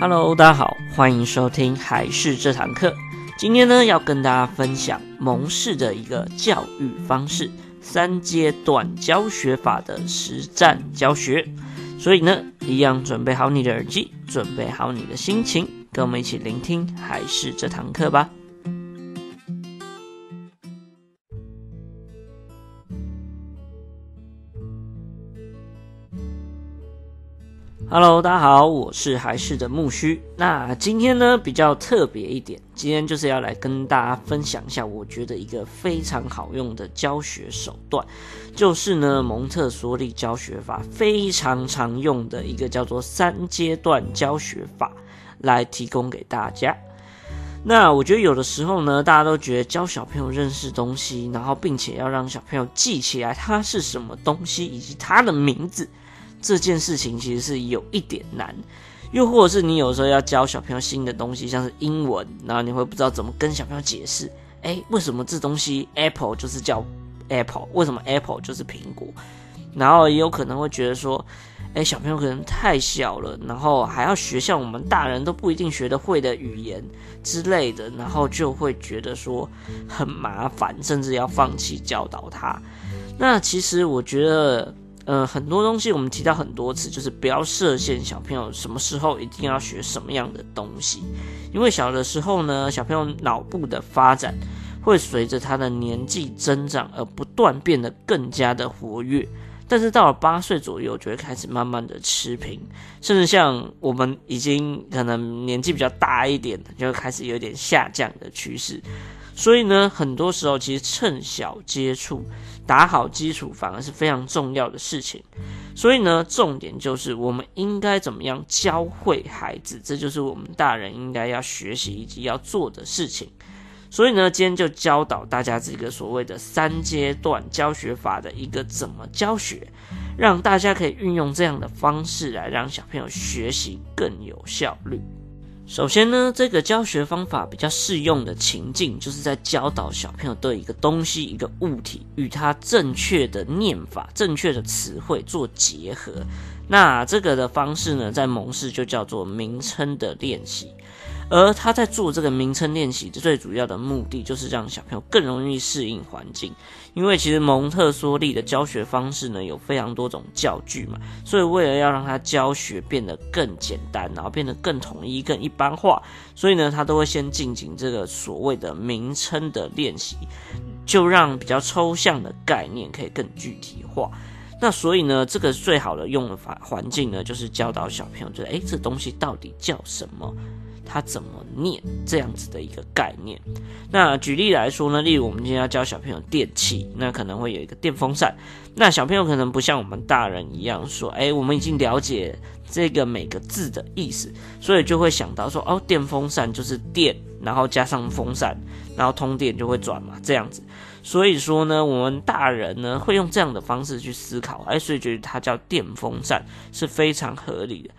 Hello，大家好，欢迎收听还是这堂课。今天呢，要跟大家分享蒙氏的一个教育方式——三阶段教学法的实战教学。所以呢，一样准备好你的耳机，准备好你的心情，跟我们一起聆听还是这堂课吧。Hello，大家好，我是还是的木须。那今天呢，比较特别一点，今天就是要来跟大家分享一下，我觉得一个非常好用的教学手段，就是呢蒙特梭利教学法非常常用的一个叫做三阶段教学法，来提供给大家。那我觉得有的时候呢，大家都觉得教小朋友认识东西，然后并且要让小朋友记起来它是什么东西以及它的名字。这件事情其实是有一点难，又或者是你有时候要教小朋友新的东西，像是英文，然后你会不知道怎么跟小朋友解释，诶，为什么这东西 apple 就是叫 apple，为什么 apple 就是苹果？然后也有可能会觉得说，诶，小朋友可能太小了，然后还要学像我们大人都不一定学得会的语言之类的，然后就会觉得说很麻烦，甚至要放弃教导他。那其实我觉得。呃，很多东西我们提到很多次，就是不要设限小朋友什么时候一定要学什么样的东西，因为小的时候呢，小朋友脑部的发展会随着他的年纪增长而不断变得更加的活跃，但是到了八岁左右就会开始慢慢的持平，甚至像我们已经可能年纪比较大一点，就会开始有点下降的趋势。所以呢，很多时候其实趁小接触，打好基础，反而是非常重要的事情。所以呢，重点就是我们应该怎么样教会孩子，这就是我们大人应该要学习以及要做的事情。所以呢，今天就教导大家这个所谓的三阶段教学法的一个怎么教学，让大家可以运用这样的方式来让小朋友学习更有效率。首先呢，这个教学方法比较适用的情境，就是在教导小朋友对一个东西、一个物体与它正确的念法、正确的词汇做结合。那这个的方式呢，在蒙氏就叫做名称的练习。而他在做这个名称练习的最主要的目的，就是让小朋友更容易适应环境。因为其实蒙特梭利的教学方式呢，有非常多种教具嘛，所以为了要让他教学变得更简单，然后变得更统一、更一般化，所以呢，他都会先进行这个所谓的名称的练习，就让比较抽象的概念可以更具体化。那所以呢，这个最好的用法环境呢，就是教导小朋友，就是诶，这东西到底叫什么？他怎么念这样子的一个概念？那举例来说呢，例如我们今天要教小朋友电器，那可能会有一个电风扇。那小朋友可能不像我们大人一样说，哎，我们已经了解这个每个字的意思，所以就会想到说，哦，电风扇就是电，然后加上风扇，然后通电就会转嘛，这样子。所以说呢，我们大人呢会用这样的方式去思考，哎，所以觉得它叫电风扇是非常合理的。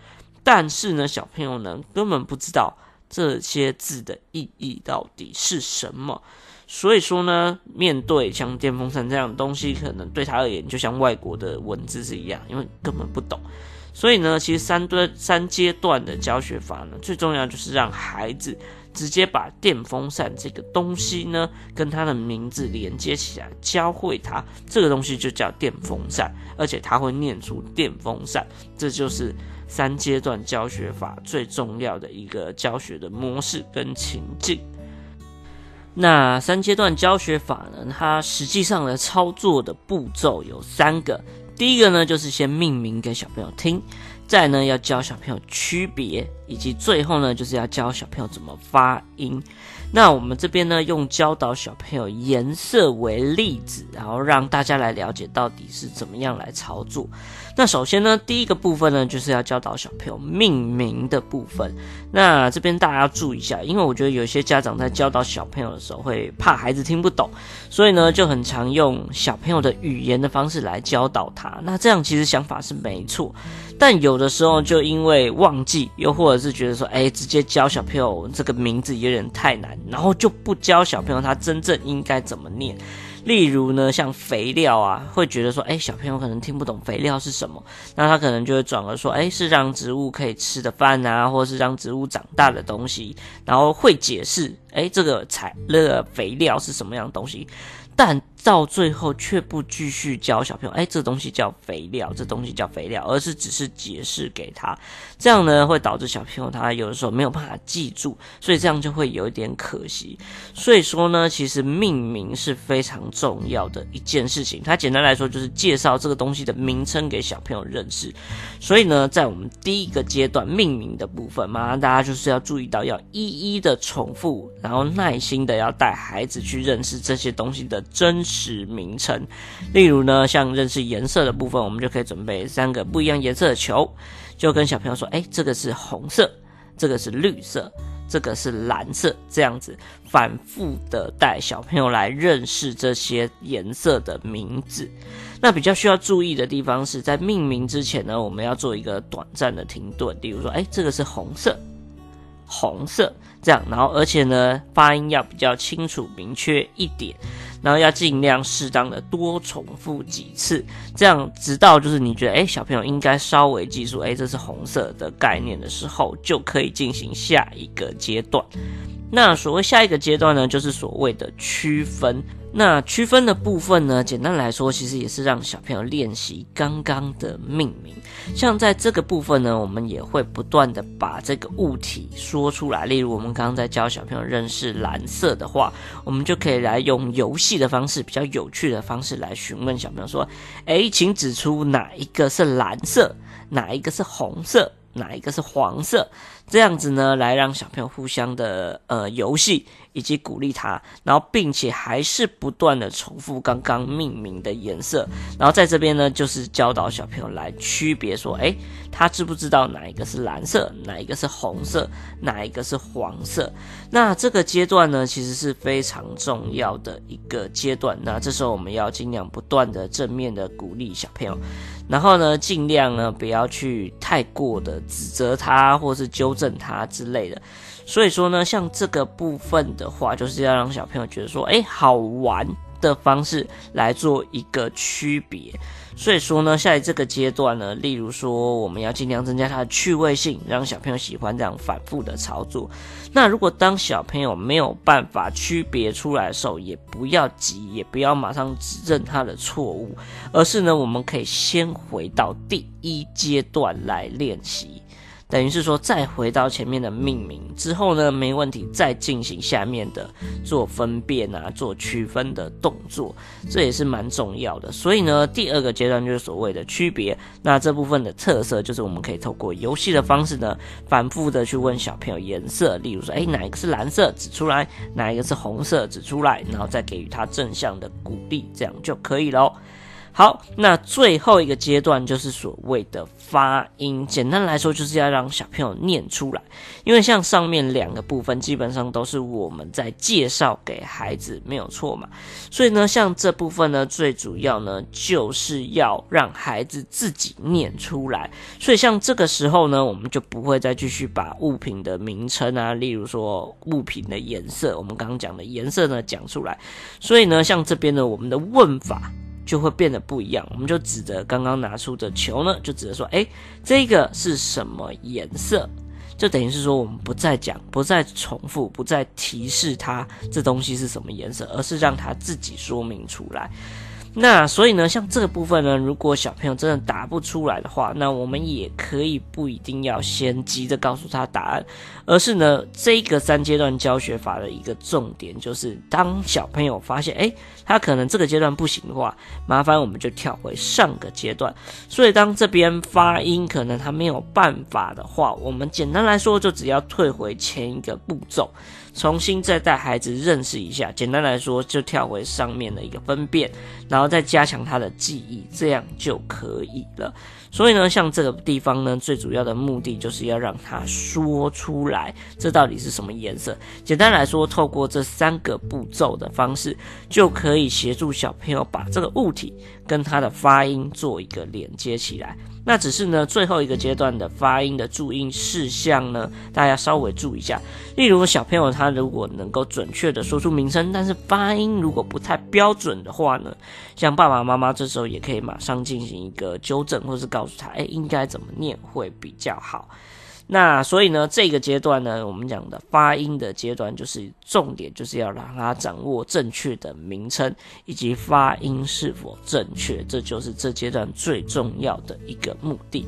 但是呢，小朋友呢根本不知道这些字的意义到底是什么，所以说呢，面对像电风扇这样的东西，可能对他而言就像外国的文字是一样，因为根本不懂。所以呢，其实三段三阶段的教学法呢，最重要就是让孩子直接把电风扇这个东西呢，跟他的名字连接起来，教会他这个东西就叫电风扇，而且他会念出电风扇，这就是。三阶段教学法最重要的一个教学的模式跟情境。那三阶段教学法呢，它实际上的操作的步骤有三个。第一个呢，就是先命名给小朋友听；再呢，要教小朋友区别；以及最后呢，就是要教小朋友怎么发音。那我们这边呢，用教导小朋友颜色为例子，然后让大家来了解到底是怎么样来操作。那首先呢，第一个部分呢，就是要教导小朋友命名的部分。那这边大家要注意一下，因为我觉得有些家长在教导小朋友的时候，会怕孩子听不懂，所以呢，就很常用小朋友的语言的方式来教导他。那这样其实想法是没错，但有的时候就因为忘记，又或者是觉得说，哎，直接教小朋友这个名字有点太难。然后就不教小朋友他真正应该怎么念，例如呢，像肥料啊，会觉得说，哎，小朋友可能听不懂肥料是什么，那他可能就会转而说，哎，是让植物可以吃的饭啊，或是让植物长大的东西，然后会解释，哎，这个材那个肥料是什么样的东西。但到最后却不继续教小朋友，哎，这东西叫肥料，这东西叫肥料，而是只是解释给他，这样呢会导致小朋友他有的时候没有办法记住，所以这样就会有一点可惜。所以说呢，其实命名是非常重要的一件事情。它简单来说就是介绍这个东西的名称给小朋友认识。所以呢，在我们第一个阶段命名的部分，马上大家就是要注意到，要一一的重复，然后耐心的要带孩子去认识这些东西的。真名称，例如呢，像认识颜色的部分，我们就可以准备三个不一样颜色的球，就跟小朋友说：“哎，这个是红色，这个是绿色，这个是蓝色。”这样子反复的带小朋友来认识这些颜色的名字。那比较需要注意的地方是在命名之前呢，我们要做一个短暂的停顿，例如说：“哎，这个是红色。”红色这样，然后而且呢，发音要比较清楚明确一点，然后要尽量适当的多重复几次，这样直到就是你觉得哎，小朋友应该稍微记住哎，这是红色的概念的时候，就可以进行下一个阶段。那所谓下一个阶段呢，就是所谓的区分。那区分的部分呢，简单来说，其实也是让小朋友练习刚刚的命名。像在这个部分呢，我们也会不断的把这个物体说出来。例如，我们刚刚在教小朋友认识蓝色的话，我们就可以来用游戏的方式，比较有趣的方式来询问小朋友说：“诶，请指出哪一个是蓝色，哪一个是红色，哪一个是黄色。”这样子呢，来让小朋友互相的呃游戏，以及鼓励他，然后并且还是不断的重复刚刚命名的颜色，然后在这边呢，就是教导小朋友来区别说，诶，他知不知道哪一个是蓝色，哪一个是红色，哪一个是黄色？那这个阶段呢，其实是非常重要的一个阶段。那这时候我们要尽量不断的正面的鼓励小朋友，然后呢，尽量呢不要去太过的指责他，或是纠正他之类的。所以说呢，像这个部分的话，就是要让小朋友觉得说，哎，好玩的方式来做一个区别。所以说呢，在这个阶段呢，例如说，我们要尽量增加他的趣味性，让小朋友喜欢这样反复的操作。那如果当小朋友没有办法区别出来的时候，也不要急，也不要马上指正他的错误，而是呢，我们可以先回到第一阶段来练习。等于是说，再回到前面的命名之后呢，没问题，再进行下面的做分辨啊，做区分的动作，这也是蛮重要的。所以呢，第二个阶段就是所谓的区别。那这部分的特色就是我们可以透过游戏的方式呢，反复的去问小朋友颜色，例如说，诶，哪一个是蓝色，指出来；哪一个是红色，指出来，然后再给予他正向的鼓励，这样就可以喽。好，那最后一个阶段就是所谓的发音。简单来说，就是要让小朋友念出来。因为像上面两个部分，基本上都是我们在介绍给孩子，没有错嘛。所以呢，像这部分呢，最主要呢，就是要让孩子自己念出来。所以像这个时候呢，我们就不会再继续把物品的名称啊，例如说物品的颜色，我们刚刚讲的颜色呢，讲出来。所以呢，像这边呢，我们的问法。就会变得不一样，我们就指着刚刚拿出的球呢，就指着说，哎，这个是什么颜色？就等于是说，我们不再讲，不再重复，不再提示它这东西是什么颜色，而是让它自己说明出来。那所以呢，像这个部分呢，如果小朋友真的答不出来的话，那我们也可以不一定要先急着告诉他答案，而是呢，这个三阶段教学法的一个重点就是，当小朋友发现，诶，他可能这个阶段不行的话，麻烦我们就跳回上个阶段。所以当这边发音可能他没有办法的话，我们简单来说，就只要退回前一个步骤。重新再带孩子认识一下，简单来说就跳回上面的一个分辨，然后再加强他的记忆，这样就可以了。所以呢，像这个地方呢，最主要的目的就是要让他说出来，这到底是什么颜色。简单来说，透过这三个步骤的方式，就可以协助小朋友把这个物体跟他的发音做一个连接起来。那只是呢，最后一个阶段的发音的注音事项呢，大家稍微注意一下。例如，小朋友他如果能够准确的说出名称，但是发音如果不太标准的话呢，像爸爸妈妈这时候也可以马上进行一个纠正，或是告告诉他，哎，应该怎么念会比较好。那所以呢，这个阶段呢，我们讲的发音的阶段，就是重点，就是要让他掌握正确的名称以及发音是否正确，这就是这阶段最重要的一个目的。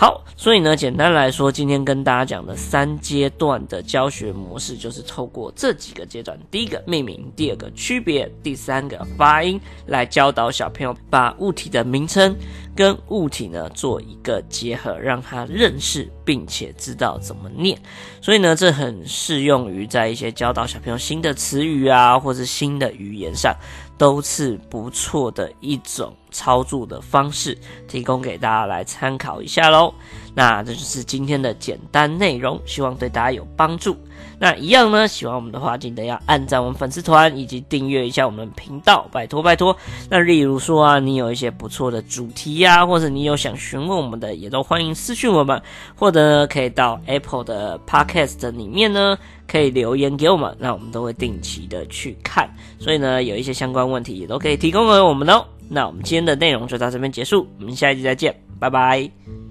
好，所以呢，简单来说，今天跟大家讲的三阶段的教学模式，就是透过这几个阶段：第一个命名，第二个区别，第三个发音，来教导小朋友把物体的名称跟物体呢做一个结合，让他认识并且知道怎么念。所以呢，这很适用于在一些教导小朋友新的词语啊，或是新的语言上。都是不错的一种操作的方式，提供给大家来参考一下喽。那这就是今天的简单内容，希望对大家有帮助。那一样呢，喜欢我们的话，记得要按赞我们粉丝团以及订阅一下我们频道，拜托拜托。那例如说啊，你有一些不错的主题呀、或者你有想询问我们的，也都欢迎私讯我们，或者呢可以到 Apple 的 Podcast 里面呢，可以留言给我们，那我们都会定期的去看。所以呢，有一些相关问题也都可以提供给我们哦。那我们今天的内容就到这边结束，我们下一集再见，拜拜。